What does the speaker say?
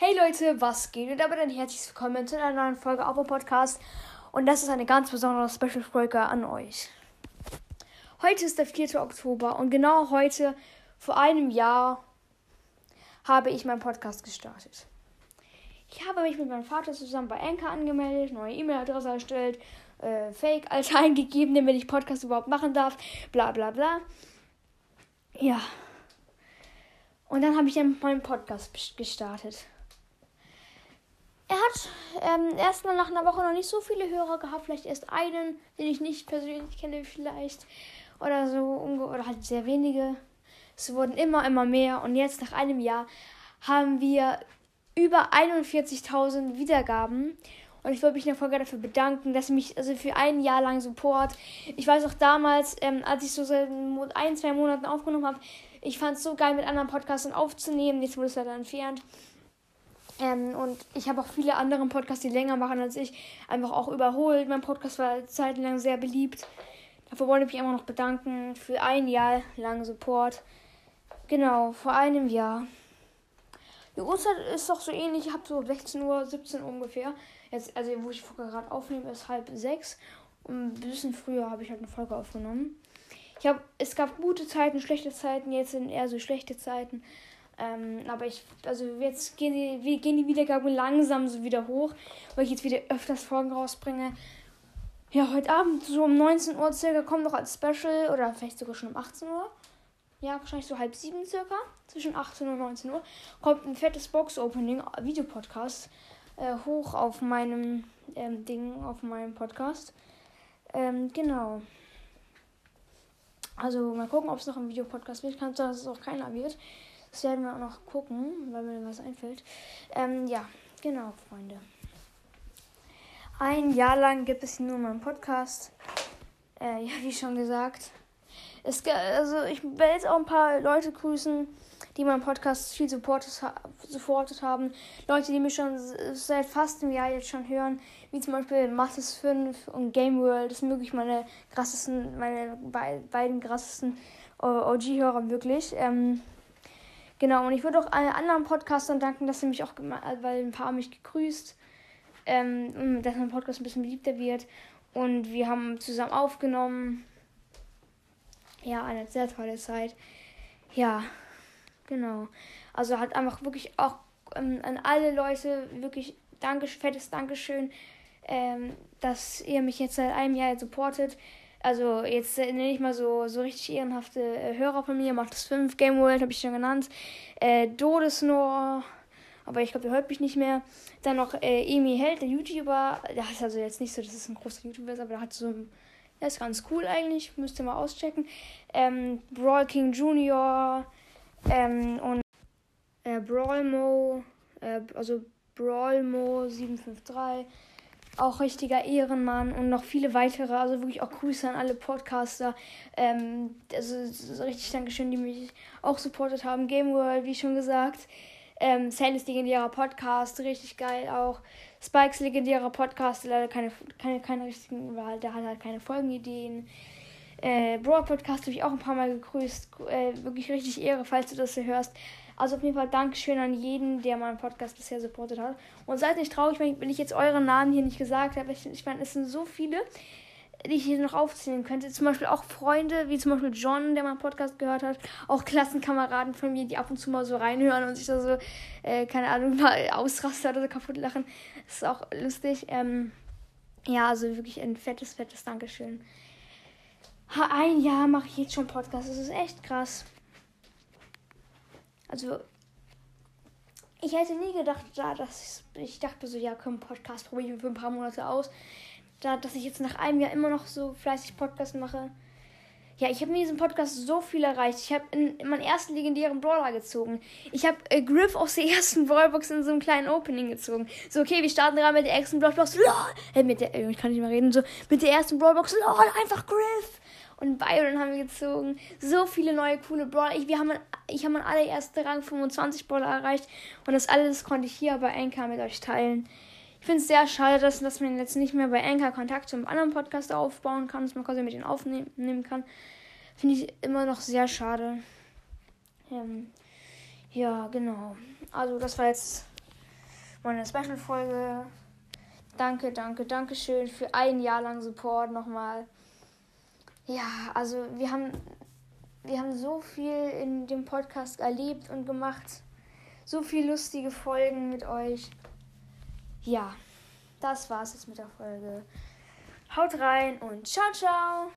Hey Leute, was geht? Und damit ein herzliches Willkommen zu einer neuen Folge dem Podcast. Und das ist eine ganz besondere Special-Folge an euch. Heute ist der 4. Oktober und genau heute, vor einem Jahr, habe ich meinen Podcast gestartet. Ich habe mich mit meinem Vater zusammen bei Anchor angemeldet, neue E-Mail-Adresse erstellt, äh, Fake-Alter eingegeben, damit ich Podcast überhaupt machen darf, bla bla bla. Ja. Und dann habe ich dann meinen Podcast gestartet. Hat ähm, erstmal nach einer Woche noch nicht so viele Hörer gehabt, vielleicht erst einen, den ich nicht persönlich kenne, vielleicht. Oder so, oder halt sehr wenige. Es wurden immer, immer mehr. Und jetzt nach einem Jahr haben wir über 41.000 Wiedergaben. Und ich würde mich in der Folge dafür bedanken, dass sie mich also für ein Jahr lang Support. Ich weiß auch damals, ähm, als ich so seit ein, zwei Monaten aufgenommen habe, ich fand es so geil, mit anderen Podcastern aufzunehmen. Jetzt wurde es leider entfernt. Ähm, und ich habe auch viele andere Podcasts, die länger machen als ich, einfach auch überholt. Mein Podcast war zeitlang sehr beliebt. Dafür wollte ich mich immer noch bedanken für ein Jahr lang Support. Genau, vor einem Jahr. Die Uhrzeit ist doch so ähnlich. Ich habe so 16 Uhr, 17 Uhr ungefähr. Jetzt, also wo ich gerade aufnehme, ist halb sechs. Und ein bisschen früher habe ich halt eine Folge aufgenommen. Ich habe, es gab gute Zeiten, schlechte Zeiten. Jetzt sind eher so schlechte Zeiten. Ähm, aber ich, also jetzt gehen die, wir gehen die Wiedergaben langsam so wieder hoch, weil ich jetzt wieder öfters Folgen rausbringe. Ja, heute Abend so um 19 Uhr circa kommt noch als Special oder vielleicht sogar schon um 18 Uhr. Ja, wahrscheinlich so halb sieben circa. Zwischen 18 und 19 Uhr kommt ein fettes Box-Opening, Videopodcast, äh, hoch auf meinem ähm, Ding, auf meinem Podcast. Ähm, genau. Also mal gucken, ob es noch ein Videopodcast wird. Kann sein, dass es auch keiner wird. Das werden wir auch noch gucken, weil mir was einfällt. Ähm, ja, genau, Freunde. Ein Jahr lang gibt es nur meinen Podcast. Äh, ja, wie schon gesagt. Es, also ich will jetzt auch ein paar Leute grüßen, die meinen Podcast viel supportet, haben. Leute, die mich schon seit fast einem Jahr jetzt schon hören, wie zum Beispiel Mathis 5 und Game World. Das sind wirklich meine krassesten, meine beiden krassesten OG-Hörer wirklich. Ähm, Genau, und ich würde auch allen anderen Podcastern danken, dass sie mich auch, weil ein paar haben mich gegrüßt, ähm, dass mein Podcast ein bisschen beliebter wird. Und wir haben zusammen aufgenommen. Ja, eine sehr tolle Zeit. Ja, genau. Also hat einfach wirklich auch ähm, an alle Leute wirklich danke, fettes Dankeschön, ähm, dass ihr mich jetzt seit einem Jahr supportet. Also jetzt äh, nenne ich mal so, so richtig ehrenhafte äh, Hörer von mir. Macht das 5, Game World habe ich schon genannt. Äh, Dodesnor, aber ich glaube, der hört mich nicht mehr. Dann noch äh, Emi Held, der YouTuber. Der ist also jetzt nicht so, dass es ein großer YouTuber ist, aber der hat so ein. Der ist ganz cool eigentlich, müsst ihr mal auschecken. Ähm, Brawl King Junior ähm, und äh, Brawlmo, äh, also Brawlmo 753 auch richtiger Ehrenmann und noch viele weitere. Also wirklich auch Grüße an alle Podcaster. Ähm, also so richtig Dankeschön, die mich auch supportet haben. Game World, wie schon gesagt. Ähm, Sandys legendärer Podcast, richtig geil auch. Spikes legendärer Podcast, leider keine, keine, keine richtigen, weil der hat halt keine Folgenideen. Äh, Broad Podcast habe ich auch ein paar Mal gegrüßt. Äh, wirklich richtig Ehre, falls du das hier hörst. Also auf jeden Fall Dankeschön an jeden, der meinen Podcast bisher supportet hat. Und seid nicht traurig, wenn ich jetzt euren Namen hier nicht gesagt habe. Ich, ich meine, es sind so viele, die ich hier noch aufzählen könnte. Zum Beispiel auch Freunde, wie zum Beispiel John, der meinen Podcast gehört hat. Auch Klassenkameraden von mir, die ab und zu mal so reinhören und sich da so, äh, keine Ahnung, mal ausrasten oder so kaputt lachen. Das ist auch lustig. Ähm, ja, also wirklich ein fettes, fettes Dankeschön. Ein Jahr mache ich jetzt schon Podcast. Das ist echt krass. Also, ich hätte nie gedacht, da, dass ich, ich dachte so, ja, komm, Podcast probiere ich für ein paar Monate aus. Da, dass ich jetzt nach einem Jahr immer noch so fleißig Podcast mache. Ja, ich habe in diesem Podcast so viel erreicht. Ich habe in, in, meinen ersten legendären Brawler gezogen. Ich habe äh, Griff aus der ersten Brawlbox in so einem kleinen Opening gezogen. So, okay, wir starten gerade mit der ersten Brawlbox. LOL! Äh, mit der, äh, ich kann nicht mehr reden. So, mit der ersten Brawlbox. LOL, einfach Griff! Und Byron haben wir gezogen. So viele neue coole Brawler. Ich, ich habe meinen allerersten Rang 25 Brawler erreicht und das alles konnte ich hier bei Anchor mit euch teilen. Ich finde es sehr schade, dass, dass man jetzt nicht mehr bei Anchor Kontakt zu einem anderen Podcast aufbauen kann, dass man quasi mit denen aufnehmen kann. Finde ich immer noch sehr schade. Ähm, ja, genau. Also das war jetzt meine Special-Folge. Danke, danke, danke schön für ein Jahr lang Support nochmal. Ja, also wir haben, wir haben so viel in dem Podcast erlebt und gemacht. So viele lustige Folgen mit euch. Ja, das war's jetzt mit der Folge. Haut rein und ciao, ciao.